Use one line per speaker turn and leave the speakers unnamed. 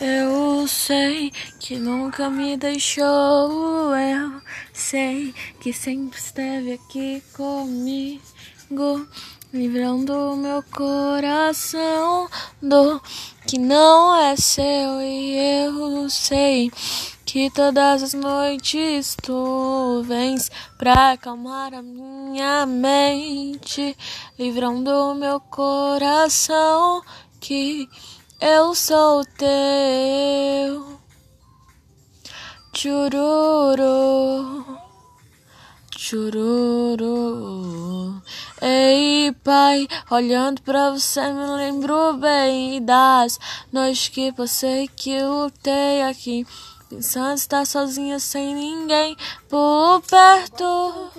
Eu sei que nunca me deixou. Eu sei que sempre esteve aqui comigo, livrando meu coração do que não é seu. E eu sei que todas as noites tu vens pra acalmar a minha mente, livrando meu coração que eu sou teu. Chururu, chururu. Ei, pai, olhando pra você me lembro bem das noites que passei que lutei aqui. Pensando estar sozinha sem ninguém por perto.